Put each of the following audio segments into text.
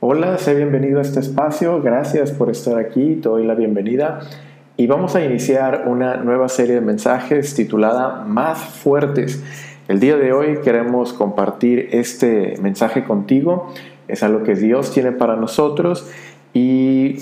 Hola, sé bienvenido a este espacio, gracias por estar aquí, te doy la bienvenida y vamos a iniciar una nueva serie de mensajes titulada Más fuertes. El día de hoy queremos compartir este mensaje contigo, es algo que Dios tiene para nosotros y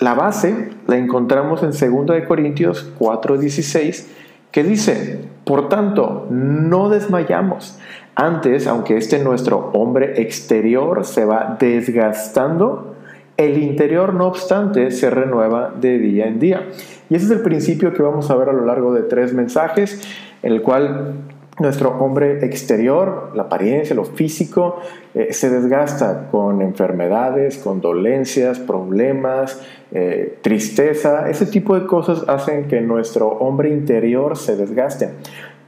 la base la encontramos en 2 Corintios 4:16 que dice, por tanto, no desmayamos. Antes, aunque este nuestro hombre exterior se va desgastando, el interior, no obstante, se renueva de día en día. Y ese es el principio que vamos a ver a lo largo de tres mensajes, en el cual nuestro hombre exterior, la apariencia, lo físico, eh, se desgasta con enfermedades, con dolencias, problemas, eh, tristeza. Ese tipo de cosas hacen que nuestro hombre interior se desgaste.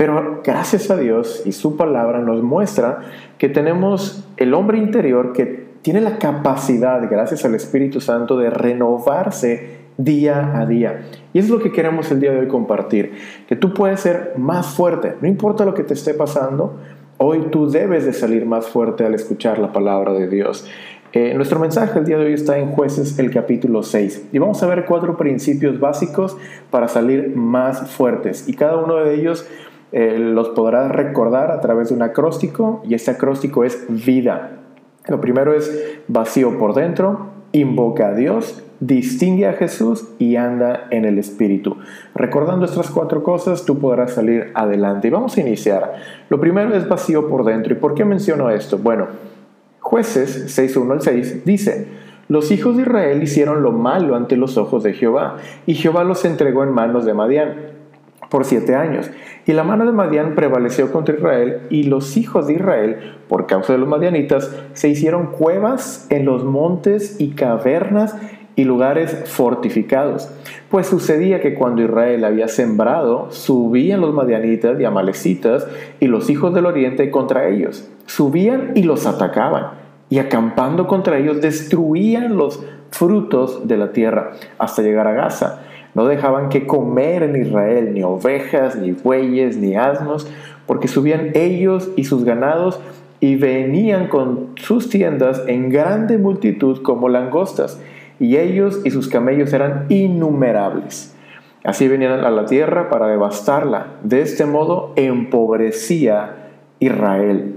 Pero gracias a Dios y su palabra nos muestra que tenemos el hombre interior que tiene la capacidad, gracias al Espíritu Santo, de renovarse día a día. Y es lo que queremos el día de hoy compartir, que tú puedes ser más fuerte, no importa lo que te esté pasando, hoy tú debes de salir más fuerte al escuchar la palabra de Dios. Eh, nuestro mensaje el día de hoy está en jueces el capítulo 6 y vamos a ver cuatro principios básicos para salir más fuertes y cada uno de ellos eh, los podrás recordar a través de un acróstico y este acróstico es vida. Lo primero es vacío por dentro, invoca a Dios, distingue a Jesús y anda en el Espíritu. Recordando estas cuatro cosas, tú podrás salir adelante. Y vamos a iniciar. Lo primero es vacío por dentro. ¿Y por qué menciono esto? Bueno, jueces 6.1 al 6 dice, los hijos de Israel hicieron lo malo ante los ojos de Jehová, y Jehová los entregó en manos de Madián por siete años. Y la mano de Madián prevaleció contra Israel, y los hijos de Israel, por causa de los madianitas, se hicieron cuevas en los montes y cavernas y lugares fortificados. Pues sucedía que cuando Israel había sembrado, subían los madianitas y amalecitas y los hijos del oriente contra ellos. Subían y los atacaban, y acampando contra ellos destruían los frutos de la tierra hasta llegar a Gaza no dejaban que comer en Israel ni ovejas, ni bueyes, ni asnos, porque subían ellos y sus ganados y venían con sus tiendas en grande multitud como langostas, y ellos y sus camellos eran innumerables. Así venían a la tierra para devastarla. De este modo empobrecía Israel.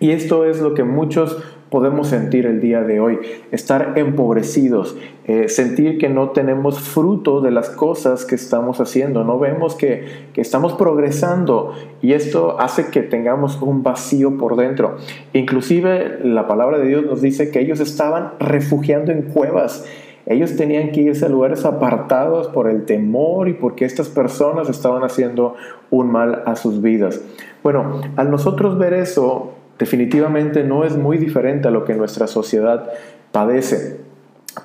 Y esto es lo que muchos podemos sentir el día de hoy, estar empobrecidos, eh, sentir que no tenemos fruto de las cosas que estamos haciendo, no vemos que, que estamos progresando y esto hace que tengamos un vacío por dentro. Inclusive la palabra de Dios nos dice que ellos estaban refugiando en cuevas. Ellos tenían que irse a lugares apartados por el temor y porque estas personas estaban haciendo un mal a sus vidas. Bueno, al nosotros ver eso, definitivamente no es muy diferente a lo que nuestra sociedad padece.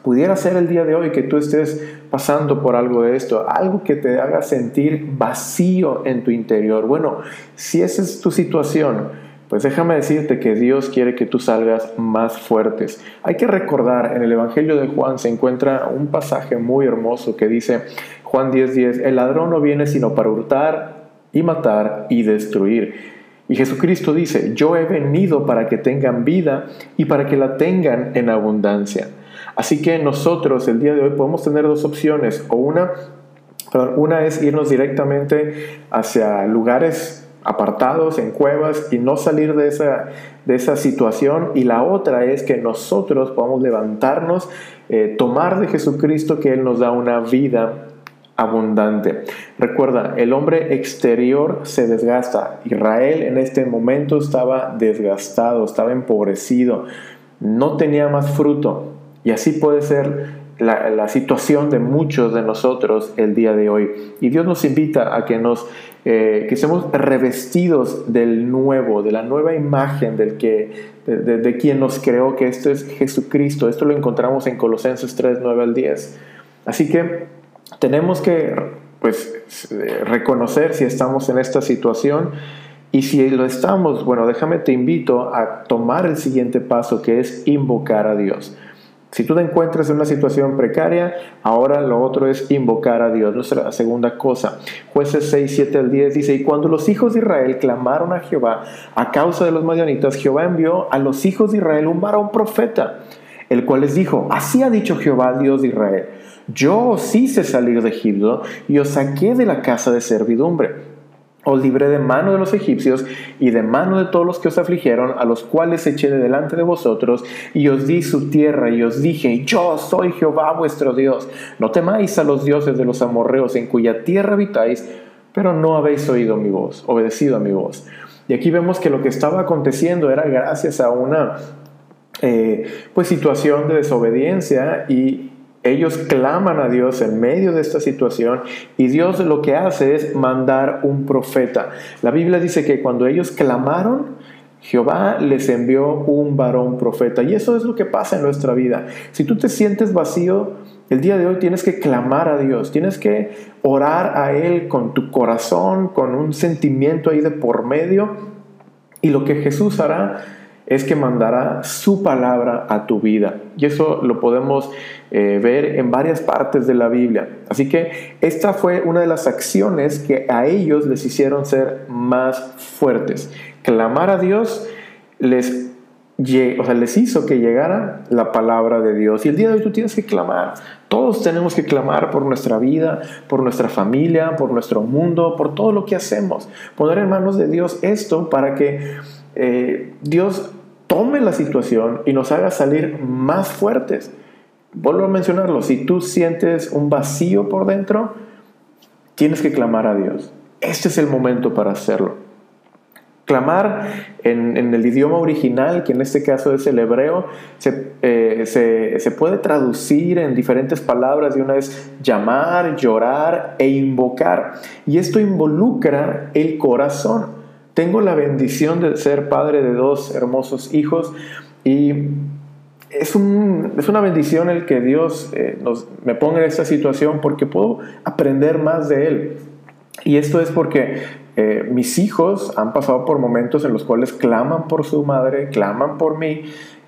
Pudiera ser el día de hoy que tú estés pasando por algo de esto, algo que te haga sentir vacío en tu interior. Bueno, si esa es tu situación, pues déjame decirte que Dios quiere que tú salgas más fuertes. Hay que recordar, en el Evangelio de Juan se encuentra un pasaje muy hermoso que dice, Juan 10:10, el ladrón no viene sino para hurtar y matar y destruir. Y Jesucristo dice, yo he venido para que tengan vida y para que la tengan en abundancia. Así que nosotros el día de hoy podemos tener dos opciones, o una, una es irnos directamente hacia lugares apartados en cuevas y no salir de esa, de esa situación. Y la otra es que nosotros podamos levantarnos, eh, tomar de Jesucristo que Él nos da una vida abundante. Recuerda, el hombre exterior se desgasta. Israel en este momento estaba desgastado, estaba empobrecido, no tenía más fruto. Y así puede ser la, situación de muchos de nosotros el día de hoy. Y Dios nos invita a que nos eh, que seamos revestidos del nuevo, de la nueva imagen del que, de, de quien nos creó, que esto es Jesucristo. Esto lo encontramos en Colosenses 3, 9 al 10. Así que tenemos que pues, reconocer si estamos en esta situación y si lo estamos, bueno, déjame te invito a tomar el siguiente paso que es invocar a Dios. Si tú te encuentras en una situación precaria, ahora lo otro es invocar a Dios. Nuestra segunda cosa. Jueces 6, 7 al 10 dice, y cuando los hijos de Israel clamaron a Jehová a causa de los madianitas, Jehová envió a los hijos de Israel un varón profeta el cual les dijo, así ha dicho Jehová, Dios de Israel, yo os hice salir de Egipto y os saqué de la casa de servidumbre. Os libré de mano de los egipcios y de mano de todos los que os afligieron, a los cuales eché de delante de vosotros, y os di su tierra, y os dije, yo soy Jehová vuestro Dios. No temáis a los dioses de los amorreos en cuya tierra habitáis, pero no habéis oído mi voz, obedecido a mi voz. Y aquí vemos que lo que estaba aconteciendo era gracias a una eh, pues situación de desobediencia y ellos claman a Dios en medio de esta situación y Dios lo que hace es mandar un profeta. La Biblia dice que cuando ellos clamaron, Jehová les envió un varón profeta. Y eso es lo que pasa en nuestra vida. Si tú te sientes vacío, el día de hoy tienes que clamar a Dios, tienes que orar a Él con tu corazón, con un sentimiento ahí de por medio. Y lo que Jesús hará es que mandará su palabra a tu vida. Y eso lo podemos eh, ver en varias partes de la Biblia. Así que esta fue una de las acciones que a ellos les hicieron ser más fuertes. Clamar a Dios les, o sea, les hizo que llegara la palabra de Dios. Y el día de hoy tú tienes que clamar. Todos tenemos que clamar por nuestra vida, por nuestra familia, por nuestro mundo, por todo lo que hacemos. Poner en manos de Dios esto para que eh, Dios tome la situación y nos haga salir más fuertes. Vuelvo a mencionarlo, si tú sientes un vacío por dentro, tienes que clamar a Dios. Este es el momento para hacerlo. Clamar en, el idioma original, que en este caso es el hebreo, eh, se, se, puede traducir en diferentes palabras. De una es llamar, llorar e invocar. Y esto involucra el corazón. Tengo la bendición de ser padre de dos hermosos hijos y es, una bendición el que Dios eh, me ponga en esta situación porque puedo aprender más de Él. Y esto es porque eh, mis hijos han pasado por momentos en los cuales claman por su madre, claman por mí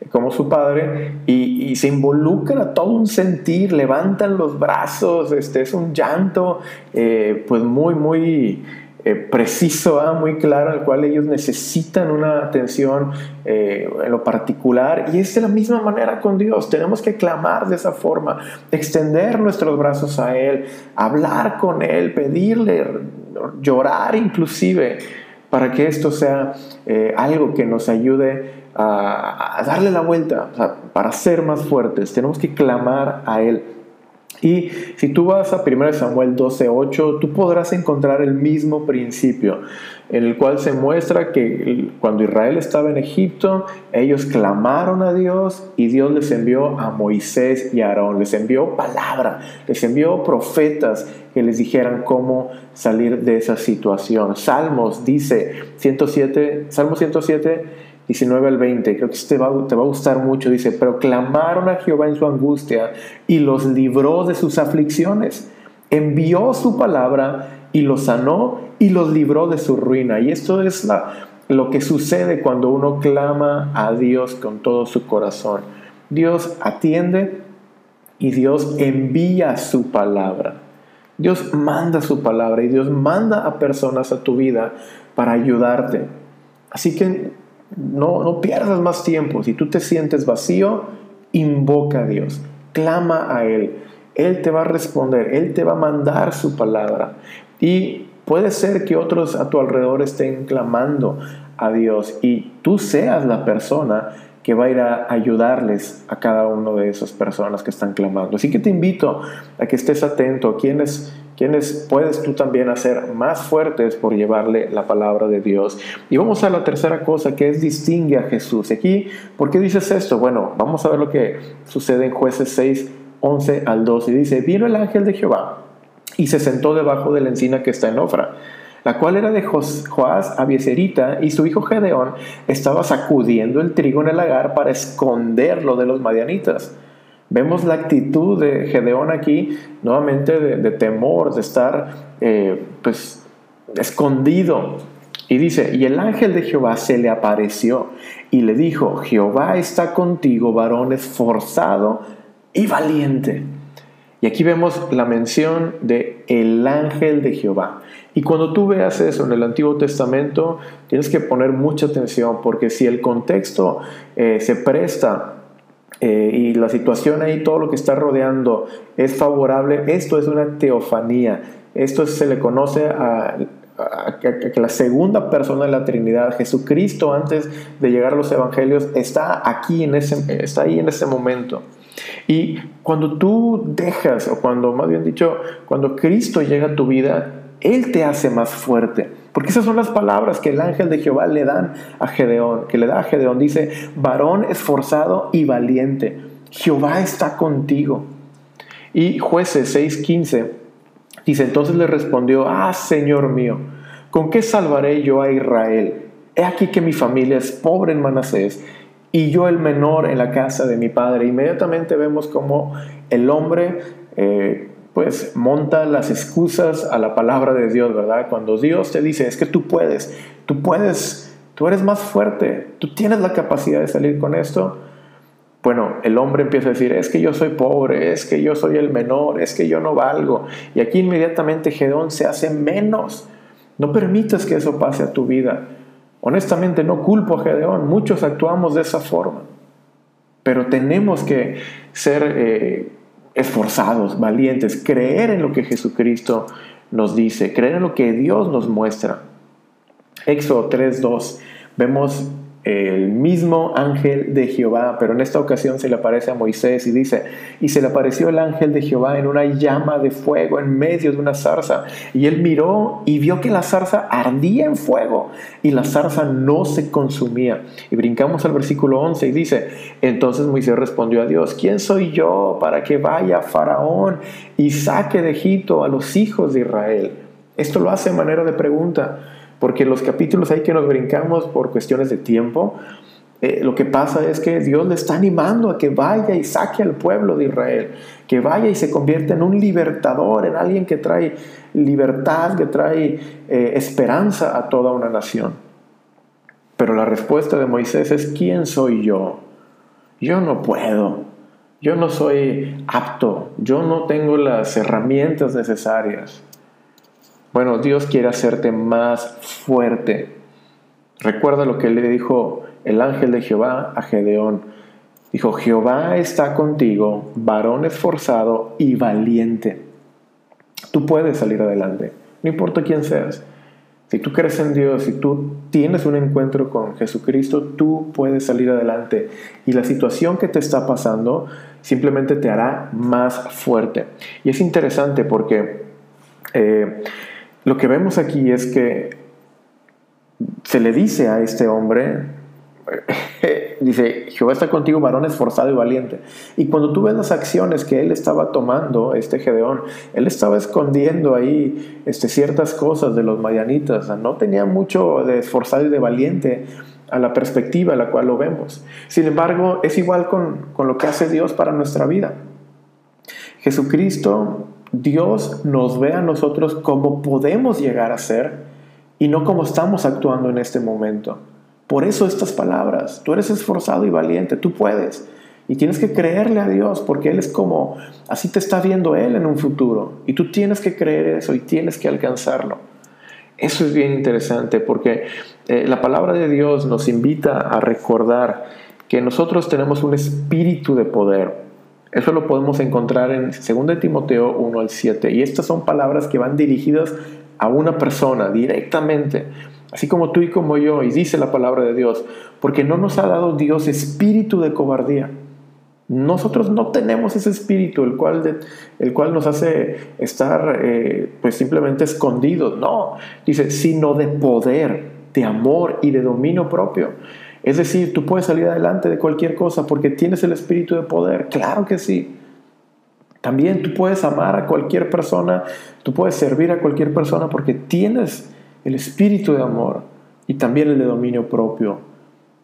como su padre y, se involucran a todo un sentir, levantan los brazos, este es un llanto eh, pues muy, muy eh, preciso, ¿ah? muy claro, al cual ellos necesitan una atención eh, en lo particular. Y es de la misma manera con Dios. Tenemos que clamar de esa forma, extender nuestros brazos a Él, hablar con Él, pedirle, llorar inclusive, para que esto sea eh, algo que nos ayude a, darle la vuelta, para ser más fuertes. Tenemos que clamar a Él. Y si tú vas a 1 Samuel 12:8, tú podrás encontrar el mismo principio, en el cual se muestra que cuando Israel estaba en Egipto, ellos clamaron a Dios y Dios les envió a Moisés y a Aarón, les envió palabra, les envió profetas que les dijeran cómo salir de esa situación. Salmos dice 107, Salmo 107 19 al 20, creo que este te va, te va a gustar mucho, dice, pero clamaron a Jehová en su angustia y los libró de sus aflicciones, envió su palabra y los sanó y los libró de su ruina. Y esto es la, lo que sucede cuando uno clama a Dios con todo su corazón. Dios atiende y Dios envía su palabra. Dios manda su palabra y Dios manda a personas a tu vida para ayudarte. Así que no, no pierdas más tiempo. Si tú te sientes vacío, invoca a Dios, clama a Él. Él te va a responder, Él te va a mandar su palabra. Y puede ser que otros a tu alrededor estén clamando a Dios y tú seas la persona que va a ir a ayudarles a cada una de esas personas que están clamando. Así que te invito a que estés atento a quienes quienes puedes tú también hacer más fuertes por llevarle la palabra de Dios. Y vamos a la tercera cosa que es distingue a Jesús. Aquí, ¿por qué dices esto? Bueno, vamos a ver lo que sucede en jueces 6, 11 al 12. Dice, vino el ángel de Jehová y se sentó debajo de la encina que está en Ofra la cual era de Joás Abieserita, y su hijo Gedeón estaba sacudiendo el trigo en el lagar para esconderlo de los madianitas. Vemos la actitud de Gedeón aquí, nuevamente de, temor, de estar eh, pues escondido. Y dice, y el ángel de Jehová se le apareció y le dijo, Jehová está contigo, varón esforzado y valiente. Y aquí vemos la mención de el ángel de Jehová. Y cuando tú veas eso en el Antiguo Testamento, tienes que poner mucha atención porque si el contexto eh, se presta eh, y la situación ahí, todo lo que está rodeando es favorable, esto es una teofanía. Esto se le conoce a, que la segunda persona de la Trinidad, Jesucristo, antes de llegar a los evangelios, está aquí en ese, está ahí en ese momento. Y cuando tú dejas, o cuando más bien dicho, cuando Cristo llega a tu vida, Él te hace más fuerte. Porque esas son las palabras que el ángel de Jehová le dan a Gedeón, que le da a Gedeón. Dice, varón esforzado y valiente, Jehová está contigo. Y jueces 6:15 dice, entonces le respondió, ah, Señor mío, ¿con qué salvaré yo a Israel? He aquí que mi familia es pobre en Manasés y yo el menor en la casa de mi padre. Inmediatamente vemos como el hombre... Eh, pues monta las excusas a la palabra de Dios, ¿verdad? Cuando Dios te dice, es que tú puedes, tú puedes, tú eres más fuerte, tú tienes la capacidad de salir con esto. Bueno, el hombre empieza a decir, es que yo soy pobre, es que yo soy el menor, es que yo no valgo. Y aquí inmediatamente Gedón se hace menos. No permitas que eso pase a tu vida. Honestamente no culpo a Gedeón, muchos actuamos de esa forma. Pero tenemos que ser eh, esforzados, valientes, creer en lo que Jesucristo nos dice, creer en lo que Dios nos muestra. Éxodo 3.2, vemos el mismo ángel de Jehová, pero en esta ocasión se le aparece a Moisés y dice, y se le apareció el ángel de Jehová en una llama de fuego en medio de una zarza, y él miró y vio que la zarza ardía en fuego, y la zarza no se consumía. Y brincamos al versículo 11 y dice, entonces Moisés respondió a Dios, ¿quién soy yo para que vaya Faraón y saque de Egipto a los hijos de Israel? Esto lo hace en manera de pregunta porque los capítulos ahí que nos brincamos por cuestiones de tiempo, eh, lo que pasa es que Dios le está animando a que vaya y saque al pueblo de Israel, que vaya y se convierta en un libertador, en alguien que trae libertad, que trae eh, esperanza a toda una nación. Pero la respuesta de Moisés es, ¿quién soy yo? Yo no puedo, yo no soy apto, yo no tengo las herramientas necesarias. Bueno, Dios quiere hacerte más fuerte. Recuerda lo que le dijo el ángel de Jehová a Gedeón. Dijo, Jehová está contigo, varón esforzado y valiente. Tú puedes salir adelante, no importa quién seas. Si tú crees en Dios, si tú tienes un encuentro con Jesucristo, tú puedes salir adelante. Y la situación que te está pasando simplemente te hará más fuerte. Y es interesante porque eh, lo que vemos aquí es que se le dice a este hombre, dice, Jehová está contigo, varón esforzado y valiente. Y cuando tú ves las acciones que él estaba tomando, este Gedeón, él estaba escondiendo ahí este, ciertas cosas de los mayanitas, no tenía mucho de esforzado y de valiente a la perspectiva a la cual lo vemos. Sin embargo, es igual con, con lo que hace Dios para nuestra vida. Jesucristo Dios nos ve a nosotros como podemos llegar a ser y no como estamos actuando en este momento. Por eso estas palabras, tú eres esforzado y valiente, tú puedes. Y tienes que creerle a Dios porque Él es como, así te está viendo Él en un futuro. Y tú tienes que creer eso y tienes que alcanzarlo. Eso es bien interesante porque eh, la palabra de Dios nos invita a recordar que nosotros tenemos un espíritu de poder. Eso lo podemos encontrar en 2 Timoteo 1 al 7. Y estas son palabras que van dirigidas a una persona directamente, así como tú y como yo, y dice la palabra de Dios, porque no nos ha dado Dios espíritu de cobardía. Nosotros no tenemos ese espíritu, el cual, el cual nos hace estar eh, pues simplemente escondidos. No, dice, sino de poder, de amor y de dominio propio. Es decir, tú puedes salir adelante de cualquier cosa porque tienes el espíritu de poder. Claro que sí. También tú puedes amar a cualquier persona, tú puedes servir a cualquier persona porque tienes el espíritu de amor y también el de dominio propio.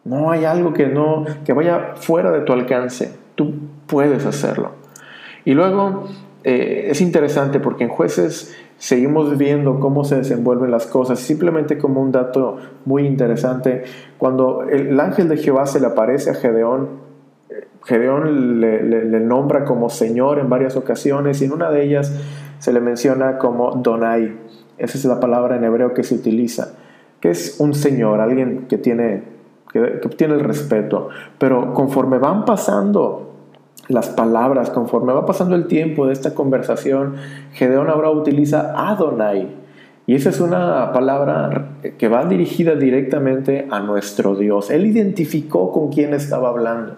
No hay algo que no que vaya fuera de tu alcance. Tú puedes hacerlo. Y luego eh, es interesante porque en jueces seguimos viendo cómo se desenvuelven las cosas. Simplemente como un dato muy interesante, cuando el ángel de Jehová se le aparece a Gedeón, Gedeón le, nombra como Señor en varias ocasiones y en una de ellas se le menciona como Donai. Esa es la palabra en hebreo que se utiliza, que es un Señor, alguien que tiene, que, que el respeto. Pero conforme van pasando las palabras, conforme va pasando el tiempo de esta conversación, Gedeón ahora utiliza Adonai. Y esa es una palabra que va dirigida directamente a nuestro Dios. Él identificó con quién estaba hablando.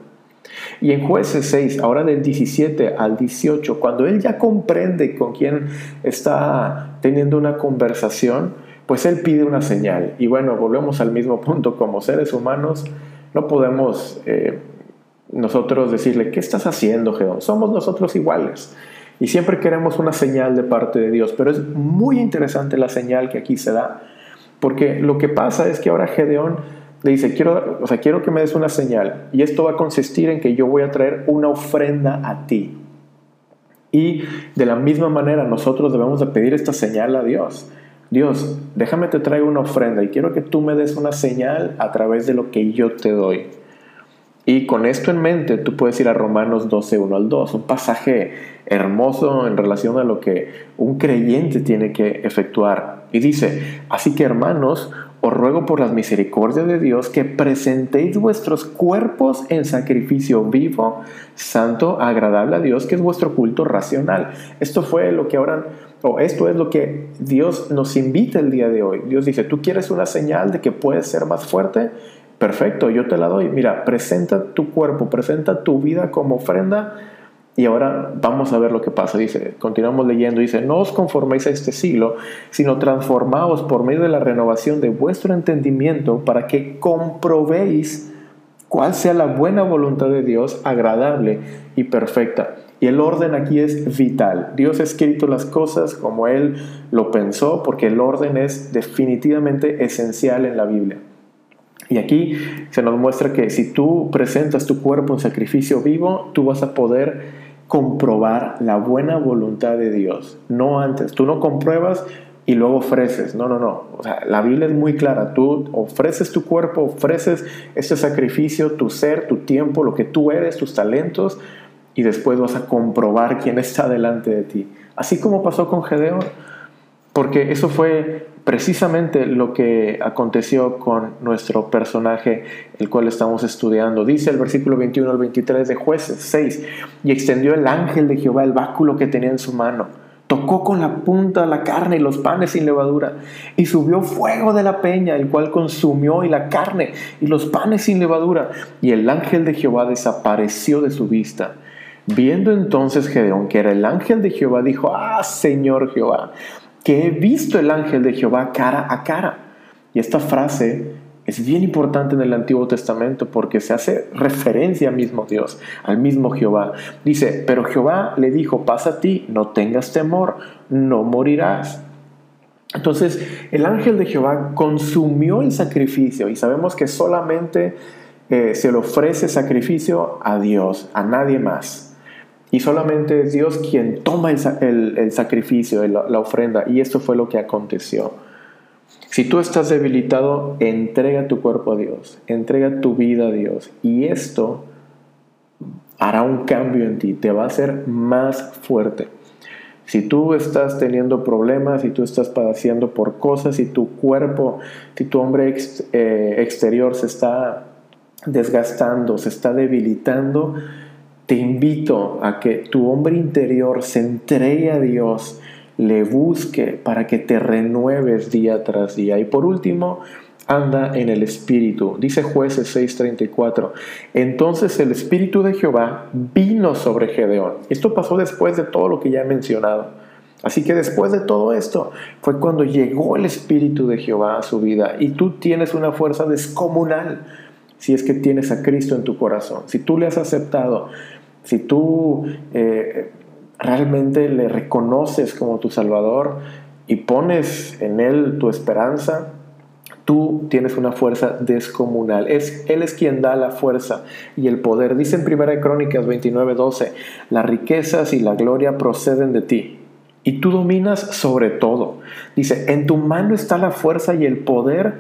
Y en jueces 6, ahora del 17 al 18, cuando él ya comprende con quién está teniendo una conversación, pues él pide una señal. Y bueno, volvemos al mismo punto, como seres humanos no podemos eh, nosotros decirle, ¿qué estás haciendo, Gedeón? Somos nosotros iguales. Y siempre queremos una señal de parte de Dios, pero es muy interesante la señal que aquí se da, porque lo que pasa es que ahora Gedeón le dice, quiero, o sea, quiero que me des una señal, y esto va a consistir en que yo voy a traer una ofrenda a ti. Y de la misma manera nosotros debemos de pedir esta señal a Dios. Dios, déjame te traigo una ofrenda y quiero que tú me des una señal a través de lo que yo te doy. Y con esto en mente, tú puedes ir a Romanos 12, 1 al 2, un pasaje hermoso en relación a lo que un creyente tiene que efectuar. Y dice, así que hermanos, os ruego por las misericordias de Dios que presentéis vuestros cuerpos en sacrificio vivo, santo, agradable a Dios, que es vuestro culto racional. Esto fue lo que ahora, o esto es lo que Dios nos invita el día de hoy. Dios dice, ¿tú quieres una señal de que puedes ser más fuerte? Perfecto, yo te la doy. Mira, presenta tu cuerpo, presenta tu vida como ofrenda. Y ahora vamos a ver lo que pasa. Dice, continuamos leyendo, dice, no os conforméis a este siglo, sino transformaos por medio de la renovación de vuestro entendimiento para que comprobéis cuál sea la buena voluntad de Dios, agradable y perfecta. Y el orden aquí es vital. Dios ha escrito las cosas como Él lo pensó, porque el orden es definitivamente esencial en la Biblia. Y aquí se nos muestra que si tú presentas tu cuerpo en sacrificio vivo, tú vas a poder comprobar la buena voluntad de Dios, no antes. Tú no compruebas y luego ofreces. No, no, no. O sea, la Biblia es muy clara. Tú ofreces tu cuerpo, ofreces este sacrificio, tu ser, tu tiempo, lo que tú eres, tus talentos, y después vas a comprobar quién está delante de ti. Así como pasó con Gedeón. Porque eso fue precisamente lo que aconteció con nuestro personaje, el cual estamos estudiando. Dice el versículo 21 al 23 de jueces 6, y extendió el ángel de Jehová el báculo que tenía en su mano. Tocó con la punta la carne y los panes sin levadura, y subió fuego de la peña, el cual consumió y la carne y los panes sin levadura, y el ángel de Jehová desapareció de su vista. Viendo entonces Gedeón que era el ángel de Jehová, dijo, ah, Señor Jehová, que he visto el ángel de Jehová cara a cara. Y esta frase es bien importante en el Antiguo Testamento porque se hace referencia al mismo Dios, al mismo Jehová. Dice, pero Jehová le dijo, pasa a ti, no tengas temor, no morirás. Entonces el ángel de Jehová consumió el sacrificio y sabemos que solamente eh, se le ofrece sacrificio a Dios, a nadie más. Y solamente es Dios quien toma el, sacrificio, la ofrenda. Y esto fue lo que aconteció. Si tú estás debilitado, entrega tu cuerpo a Dios, entrega tu vida a Dios. Y esto hará un cambio en ti, te va a hacer más fuerte. Si tú estás teniendo problemas, si tú estás padeciendo por cosas, si tu cuerpo, si tu hombre eh, exterior se está desgastando, se está debilitando, te invito a que tu hombre interior se entregue a Dios, le busque para que te renueves día tras día. Y por último, anda en el Espíritu. Dice jueces 6:34. Entonces el Espíritu de Jehová vino sobre Gedeón. Esto pasó después de todo lo que ya he mencionado. Así que después de todo esto fue cuando llegó el Espíritu de Jehová a su vida y tú tienes una fuerza descomunal si es que tienes a Cristo en tu corazón. Si tú le has aceptado si tú eh, realmente le reconoces como tu Salvador y pones en Él tu esperanza, tú tienes una fuerza descomunal. Es, él es quien da la fuerza y el poder. Dice en 1 Crónicas 29:12, las riquezas y la gloria proceden de ti. Y tú dominas sobre todo. Dice, en tu mano está la fuerza y el poder,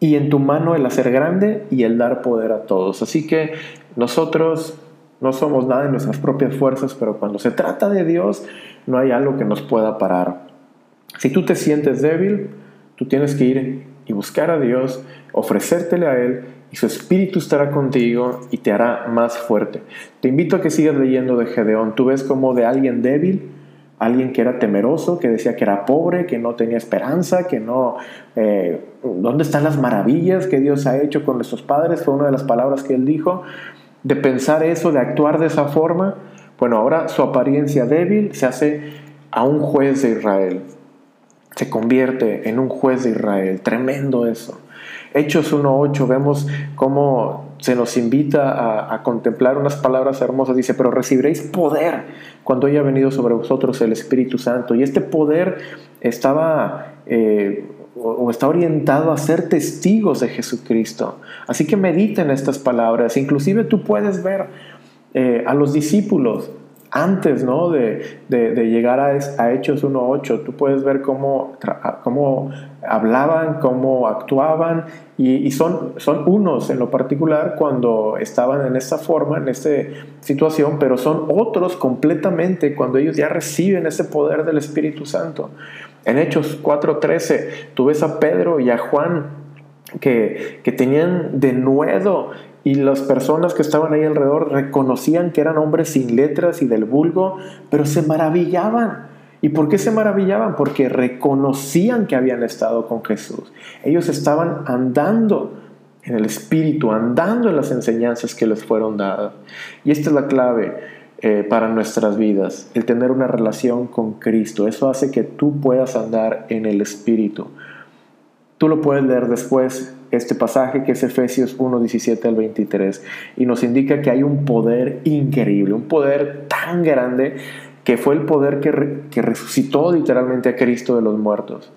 y en tu mano el hacer grande y el dar poder a todos. Así que nosotros no somos nada en nuestras propias fuerzas, pero cuando se trata de Dios, no hay algo que nos pueda parar. Si tú te sientes débil, tú tienes que ir y buscar a Dios, ofrecértele a Él y su espíritu estará contigo y te hará más fuerte. Te invito a que sigas leyendo de Gedeón. Tú ves como de alguien débil, alguien que era temeroso, que decía que era pobre, que no tenía esperanza, que no... Eh, ¿Dónde están las maravillas que Dios ha hecho con nuestros padres? Fue una de las palabras que él dijo. De pensar eso, de actuar de esa forma. Bueno, ahora su apariencia débil se hace a un juez de Israel se convierte en un juez de Israel. Tremendo eso. Hechos 1.8 vemos cómo se nos invita a, contemplar unas palabras hermosas. Dice, pero recibiréis poder cuando haya venido sobre vosotros el Espíritu Santo. Y este poder estaba... Eh, o está orientado a ser testigos de Jesucristo. Así que mediten estas palabras. Inclusive tú puedes ver eh, a los discípulos antes ¿no? de, llegar a, a Hechos 1.8, tú puedes ver cómo, cómo hablaban, cómo actuaban y, son, son unos en lo particular cuando estaban en esta forma, en esta situación, pero son otros completamente cuando ellos ya reciben ese poder del Espíritu Santo. En Hechos 4.13 tú ves a Pedro y a Juan que, que tenían de nuevo y las personas que estaban ahí alrededor reconocían que eran hombres sin letras y del vulgo, pero se maravillaban. ¿Y por qué se maravillaban? Porque reconocían que habían estado con Jesús. Ellos estaban andando en el Espíritu, andando en las enseñanzas que les fueron dadas. Y esta es la clave eh, para nuestras vidas, el tener una relación con Cristo. Eso hace que tú puedas andar en el Espíritu. Tú lo puedes leer después este pasaje que es Efesios 1, 17 al 23 y nos indica que hay un poder increíble, un poder tan grande que fue el poder que, que resucitó literalmente a Cristo de los muertos.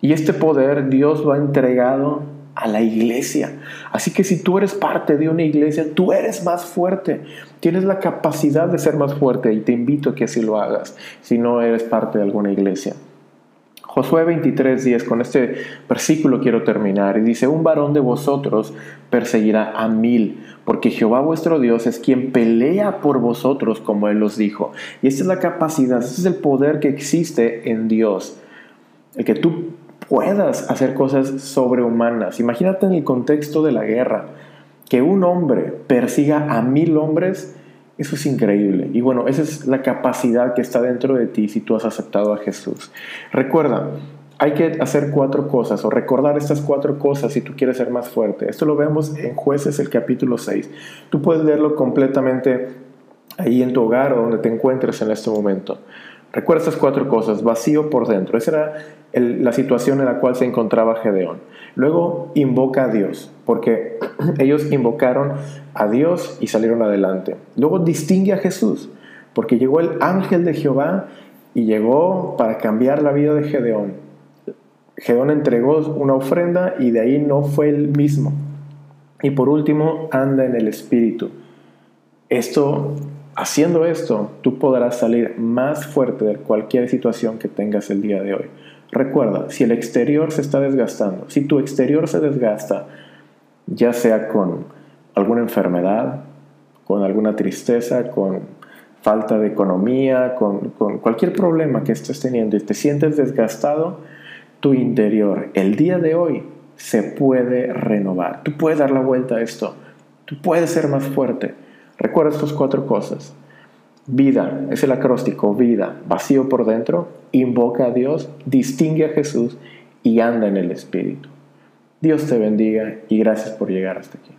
Y este poder Dios lo ha entregado a la iglesia. Así que si tú eres parte de una iglesia, tú eres más fuerte. Tienes la capacidad de ser más fuerte y te invito a que así lo hagas si no eres parte de alguna iglesia. Josué 23:10, con este versículo quiero terminar, y dice, un varón de vosotros perseguirá a mil, porque Jehová vuestro Dios es quien pelea por vosotros, como él os dijo. Y esta es la capacidad, este es el poder que existe en Dios, el que tú puedas hacer cosas sobrehumanas. Imagínate en el contexto de la guerra, que un hombre persiga a mil hombres, eso es increíble. Y bueno, esa es la capacidad que está dentro de ti si tú has aceptado a Jesús. Recuerda, hay que hacer cuatro cosas o recordar estas cuatro cosas si tú quieres ser más fuerte. Esto lo vemos en jueces el capítulo 6. Tú puedes leerlo completamente ahí en tu hogar o donde te encuentres en este momento. Recuerda estas cuatro cosas, vacío por dentro. Esa era la situación en la cual se encontraba Gedeón. Luego invoca a Dios, porque ellos invocaron a Dios y salieron adelante. Luego distingue a Jesús, porque llegó el ángel de Jehová y llegó para cambiar la vida de Gedeón. Gedeón entregó una ofrenda y de ahí no fue el mismo. Y por último, anda en el Espíritu. Esto Haciendo esto, tú podrás salir más fuerte de cualquier situación que tengas el día de hoy. Recuerda, si el exterior se está desgastando, si tu exterior se desgasta, ya sea con alguna enfermedad, con alguna tristeza, con falta de economía, con, cualquier problema que estés teniendo y te sientes desgastado, tu interior el día de hoy se puede renovar. Tú puedes dar la vuelta a esto. Tú puedes ser más fuerte. Recuerda estas cuatro cosas. Vida, es el acróstico, vida, vacío por dentro, invoca a Dios, distingue a Jesús y anda en el Espíritu. Dios te bendiga y gracias por llegar hasta aquí.